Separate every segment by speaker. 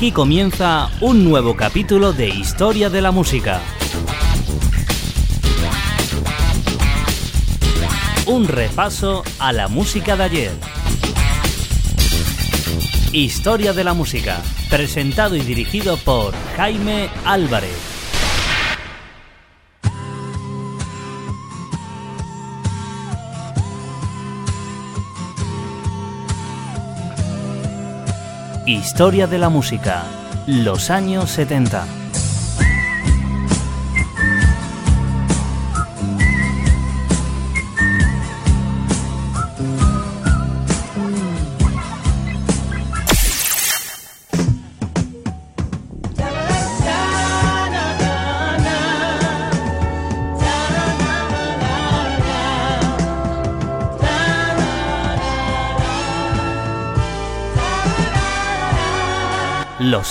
Speaker 1: Aquí comienza un nuevo capítulo de Historia de la Música. Un repaso a la música de ayer. Historia de la Música, presentado y dirigido por Jaime Álvarez. Historia de la Música, los años 70.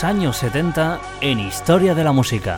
Speaker 1: Años 70 en Historia de la Música.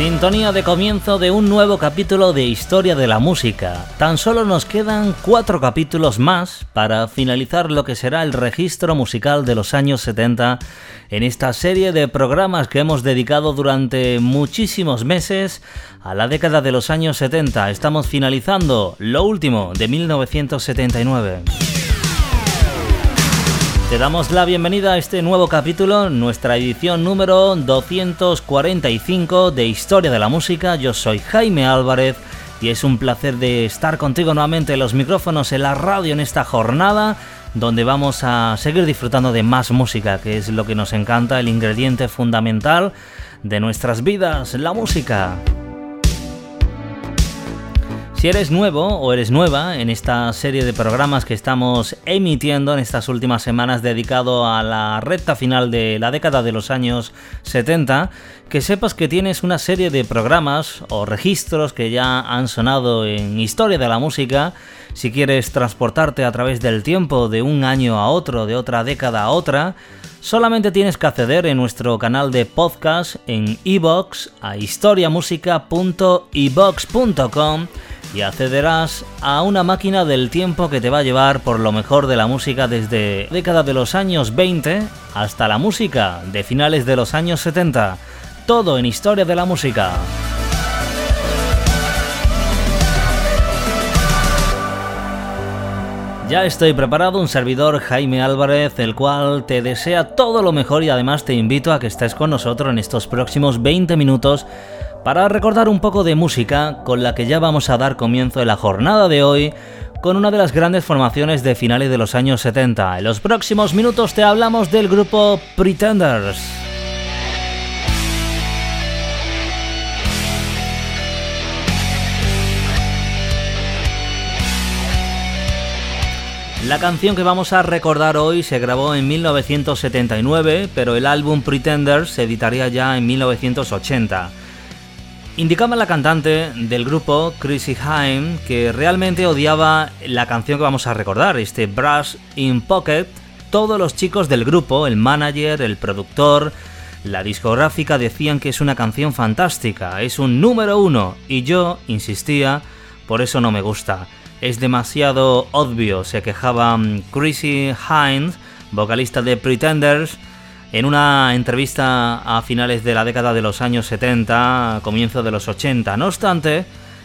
Speaker 1: Sintonía de comienzo de un nuevo capítulo de Historia de la Música. Tan solo nos quedan cuatro capítulos más para finalizar lo que será el registro musical de los años 70 en esta serie de programas que hemos dedicado durante muchísimos meses a la década de los años 70. Estamos finalizando lo último de 1979. Te damos la bienvenida a este nuevo capítulo, nuestra edición número 245 de Historia de la Música. Yo soy Jaime Álvarez y es un placer de estar contigo nuevamente en los micrófonos, en la radio en esta jornada donde vamos a seguir disfrutando de más música, que es lo que nos encanta, el ingrediente fundamental de nuestras vidas, la música. Si eres nuevo o eres nueva en esta serie de programas que estamos emitiendo en estas últimas semanas dedicado a la recta final de la década de los años 70, que sepas que tienes una serie de programas o registros que ya han sonado en historia de la música. Si quieres transportarte a través del tiempo de un año a otro, de otra década a otra, solamente tienes que acceder en nuestro canal de podcast en iBox a historiamusica.ibox.com y accederás a una máquina del tiempo que te va a llevar por lo mejor de la música desde década de los años 20 hasta la música de finales de los años 70. Todo en historia de la música. Ya estoy preparado, un servidor Jaime Álvarez, el cual te desea todo lo mejor y además te invito a que estés con nosotros en estos próximos 20 minutos para recordar un poco de música con la que ya vamos a dar comienzo en la jornada de hoy con una de las grandes formaciones de finales de los años 70. En los próximos minutos te hablamos del grupo Pretenders. La canción que vamos a recordar hoy se grabó en 1979, pero el álbum Pretenders se editaría ya en 1980. Indicaba la cantante del grupo, Chrissy Hine, que realmente odiaba la canción que vamos a recordar, este Brush in Pocket. Todos los chicos del grupo, el manager, el productor, la discográfica decían que es una canción fantástica, es un número uno, y yo insistía, por eso no me gusta es demasiado obvio, se quejaba mm, Chrissy Hines, vocalista de Pretenders, en una entrevista a finales de la década de los años 70, comienzo de los 80. No obstante,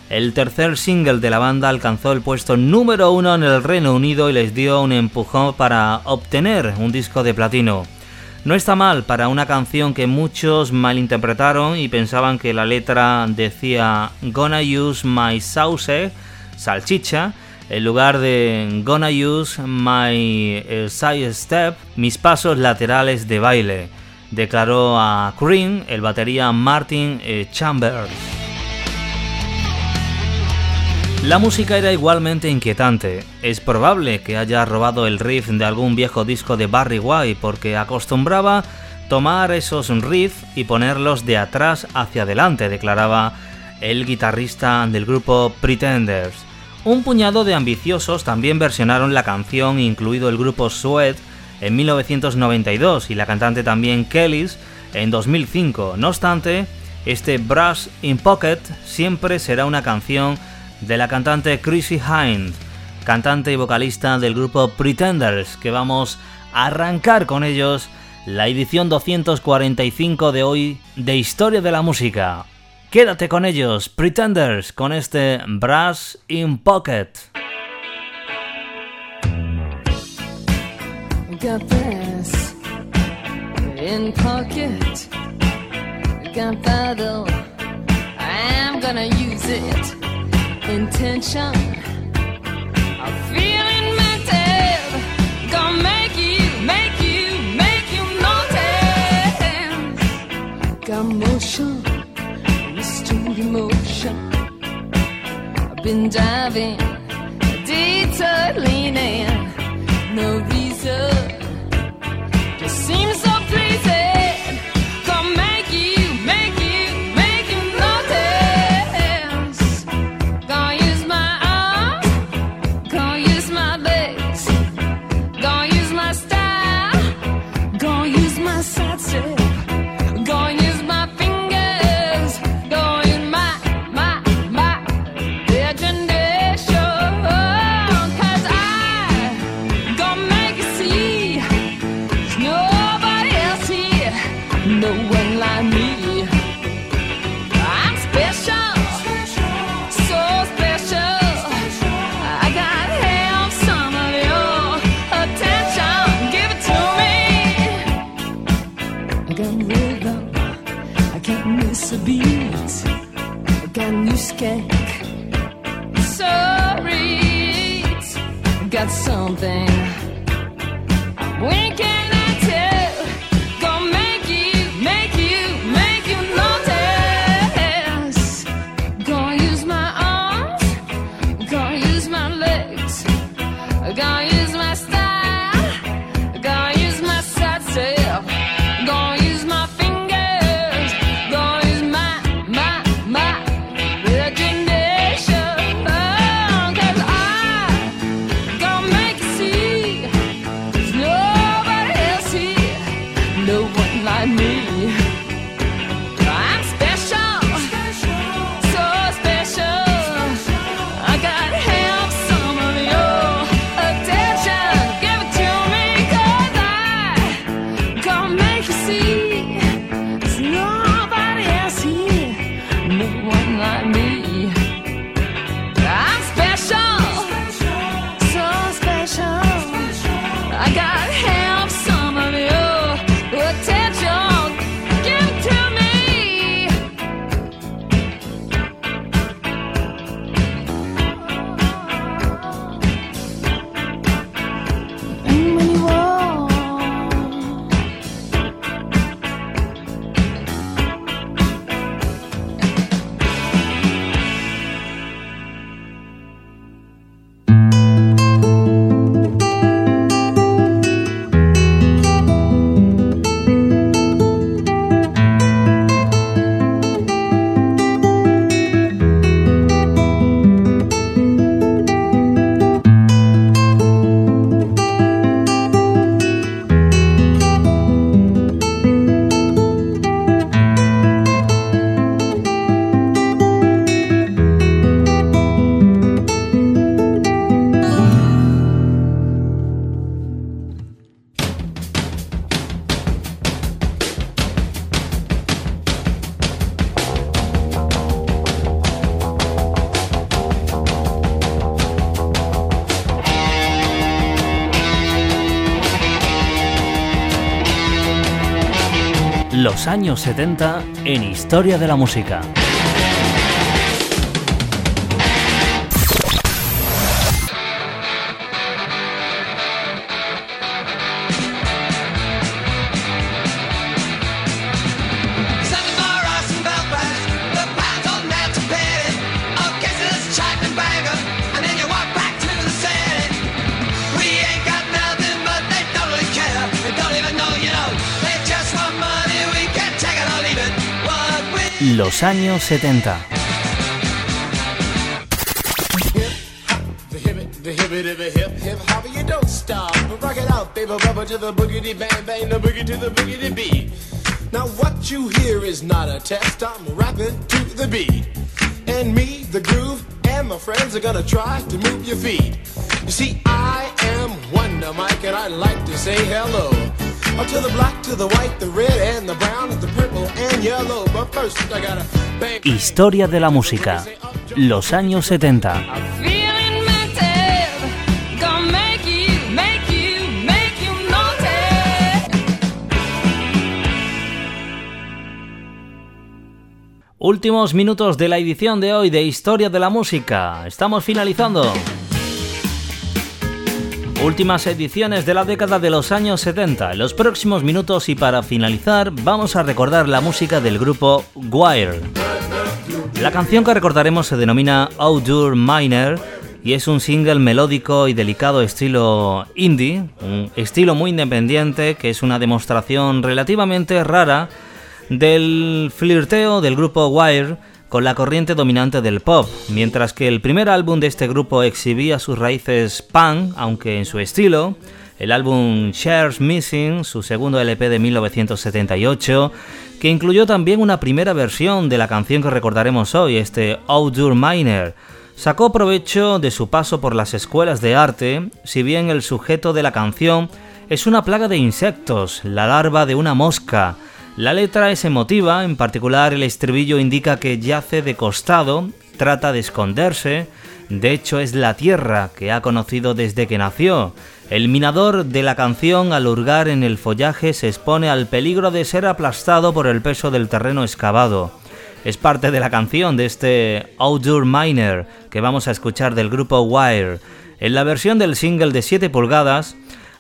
Speaker 1: el tercer single de la banda alcanzó el puesto número uno en el Reino Unido y les dio un empujón para obtener un disco de platino. No está mal para una canción que muchos malinterpretaron y pensaban que la letra decía Gonna use my sauce salchicha, en lugar de Gonna use my side step, mis pasos laterales de baile, declaró a Cream el batería Martin eh, Chambers. La música era igualmente inquietante. Es probable que haya robado el riff de algún viejo disco de Barry White porque acostumbraba tomar esos riffs y ponerlos de atrás hacia adelante, declaraba el guitarrista del grupo Pretenders. Un puñado de ambiciosos también versionaron la canción, incluido el grupo Sweat, en 1992 y la cantante también Kellys en 2005. No obstante, este Brush in Pocket siempre será una canción de la cantante Chrissy Hind, cantante y vocalista del grupo Pretenders, que vamos a arrancar con ellos la edición 245 de hoy de Historia de la Música. Quédate con ellos, Pretenders, con este Brass in Pocket.
Speaker 2: Got brass in pocket. Battle. I'm gonna use it. Intention. I'm feeling mental. Gonna make you, make you, make you notice. Got motion emotion. I've been diving, detailing, no reason.
Speaker 1: Años 70 en Historia de la Música.
Speaker 3: The
Speaker 4: boogity beat. Now what you hear is not a test. I'm rapping to the beat, and me, the groove, and my friends are gonna try to move your feet. You see, I am Wonder Mike, and I'd like to say hello. To the black, to the white, the red, and the brown, and the purple, and yellow. But first, I gotta bang.
Speaker 1: Historia de la música. Los años 70.
Speaker 2: Feeling mental, gonna make you, make you, make you naughty.
Speaker 1: Últimos minutos de la edición de hoy de Historia de la Música. Estamos finalizando. Últimas ediciones de la década de los años 70. En los próximos minutos y para finalizar vamos a recordar la música del grupo Wire. La canción que recordaremos se denomina Outdoor Miner y es un single melódico y delicado estilo indie, un estilo muy independiente que es una demostración relativamente rara del flirteo del grupo Wire con la corriente dominante del pop, mientras que el primer álbum de este grupo exhibía sus raíces punk, aunque en su estilo, el álbum Shares Missing, su segundo LP de 1978, que incluyó también una primera versión de la canción que recordaremos hoy, este Outdoor Miner, sacó provecho de su paso por las escuelas de arte, si bien el sujeto de la canción es una plaga de insectos, la larva de una mosca, la letra es emotiva, en particular el estribillo indica que yace de costado, trata de esconderse, de hecho es la tierra que ha conocido desde que nació. El minador de la canción al hurgar en el follaje se expone al peligro de ser aplastado por el peso del terreno excavado. Es parte de la canción de este Outdoor Miner que vamos a escuchar del grupo Wire. En la versión del single de 7 pulgadas,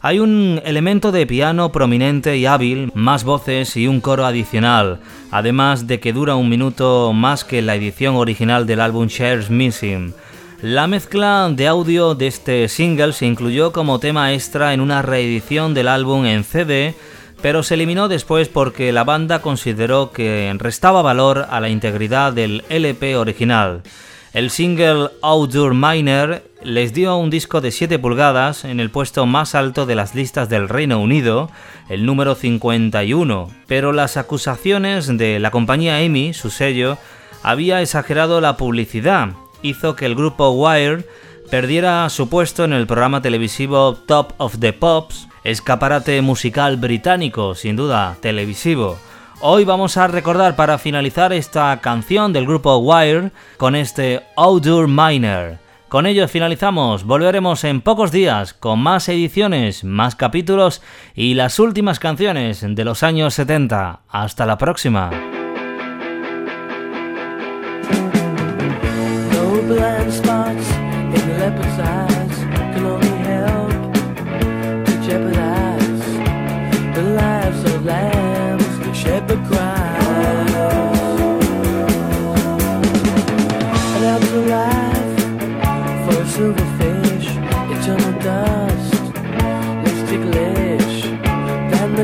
Speaker 1: hay un elemento de piano prominente y hábil, más voces y un coro adicional, además de que dura un minuto más que la edición original del álbum Shares Missing. La mezcla de audio de este single se incluyó como tema extra en una reedición del álbum en CD, pero se eliminó después porque la banda consideró que restaba valor a la integridad del LP original. El single Outdoor Miner les dio un disco de 7 pulgadas en el puesto más alto de las listas del Reino Unido, el número 51, pero las acusaciones de la compañía EMI, su sello, había exagerado la publicidad, hizo que el grupo Wire perdiera su puesto en el programa televisivo Top of the Pops, escaparate musical británico, sin duda televisivo. Hoy vamos a recordar para finalizar esta canción del grupo Wire con este Outdoor Miner. Con ello finalizamos, volveremos en pocos días con más ediciones, más capítulos y las últimas canciones de los años 70. Hasta la próxima.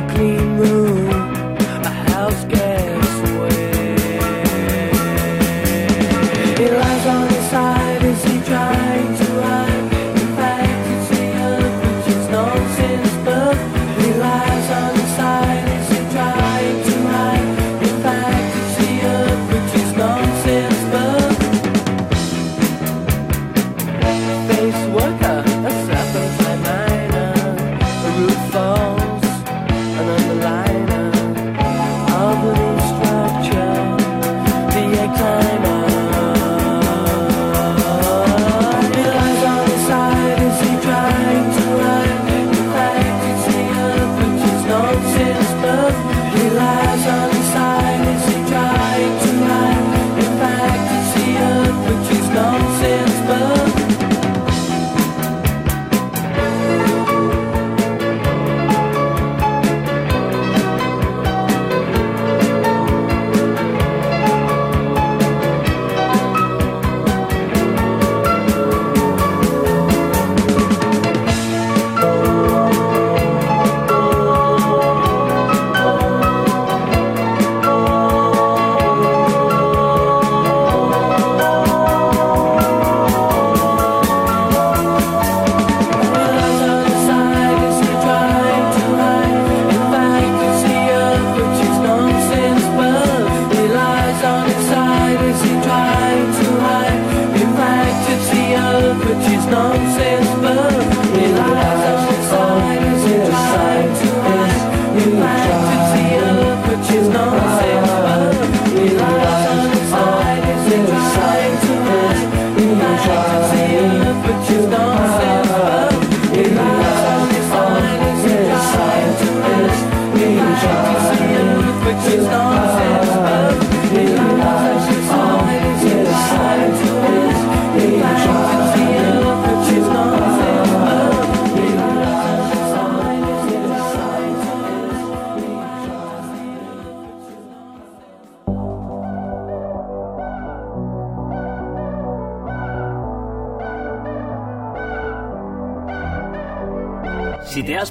Speaker 5: Clean room Joseph.